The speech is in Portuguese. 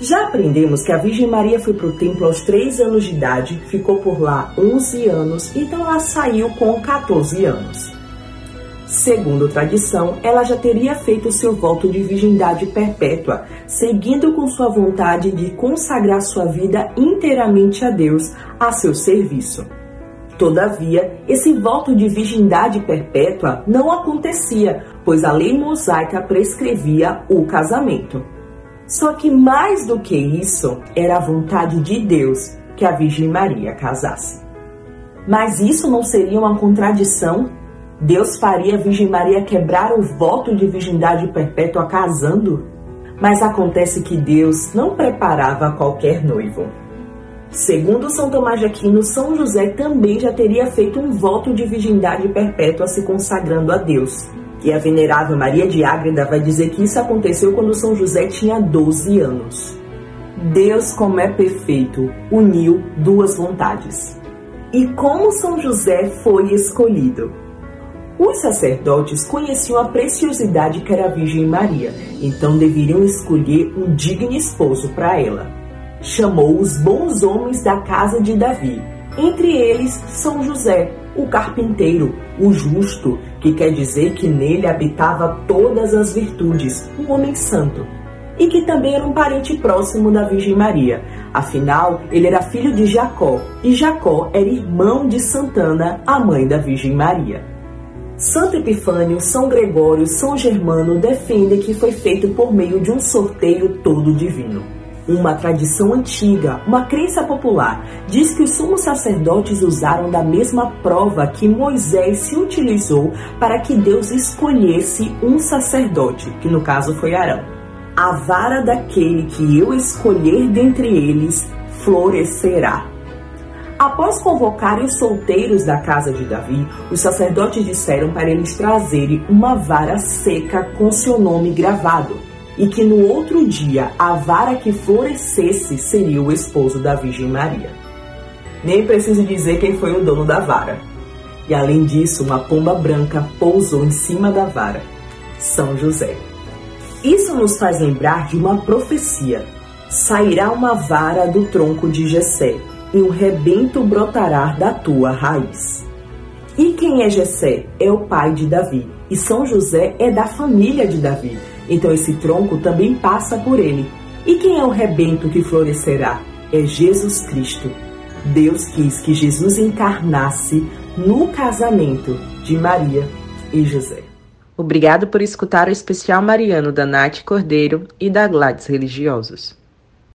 Já aprendemos que a Virgem Maria foi para o templo aos 3 anos de idade, ficou por lá 11 anos, então ela saiu com 14 anos. Segundo tradição, ela já teria feito seu voto de virgindade perpétua, seguindo com sua vontade de consagrar sua vida inteiramente a Deus, a seu serviço. Todavia, esse voto de virgindade perpétua não acontecia, pois a lei mosaica prescrevia o casamento. Só que mais do que isso, era a vontade de Deus que a Virgem Maria casasse. Mas isso não seria uma contradição? Deus faria a Virgem Maria quebrar o voto de virgindade perpétua casando? Mas acontece que Deus não preparava qualquer noivo. Segundo São Tomás de Aquino, São José também já teria feito um voto de virgindade perpétua se consagrando a Deus. E a venerável Maria de Ágreda vai dizer que isso aconteceu quando São José tinha 12 anos. Deus, como é perfeito, uniu duas vontades. E como São José foi escolhido? Os sacerdotes conheciam a preciosidade que era a Virgem Maria, então deveriam escolher um digno esposo para ela. Chamou os bons homens da casa de Davi, entre eles São José, o carpinteiro, o justo, que quer dizer que nele habitava todas as virtudes, um homem santo, e que também era um parente próximo da Virgem Maria. Afinal, ele era filho de Jacó, e Jacó era irmão de Santana, a mãe da Virgem Maria. Santo Epifânio, São Gregório, São Germano defendem que foi feito por meio de um sorteio todo divino uma tradição antiga, uma crença popular, diz que os sumos sacerdotes usaram da mesma prova que Moisés se utilizou para que Deus escolhesse um sacerdote, que no caso foi Arão. A vara daquele que eu escolher dentre eles florescerá. Após convocarem os solteiros da casa de Davi, os sacerdotes disseram para eles trazerem uma vara seca com seu nome gravado e que no outro dia a vara que florescesse seria o esposo da Virgem Maria. Nem preciso dizer quem foi o dono da vara. E além disso, uma pomba branca pousou em cima da vara, São José. Isso nos faz lembrar de uma profecia. Sairá uma vara do tronco de Jessé, e um rebento brotará da tua raiz. E quem é Jessé? É o pai de Davi, e São José é da família de Davi. Então esse tronco também passa por ele. E quem é o rebento que florescerá? É Jesus Cristo. Deus quis que Jesus encarnasse no casamento de Maria e José. Obrigado por escutar o especial mariano da Nath Cordeiro e da Gladys Religiosos.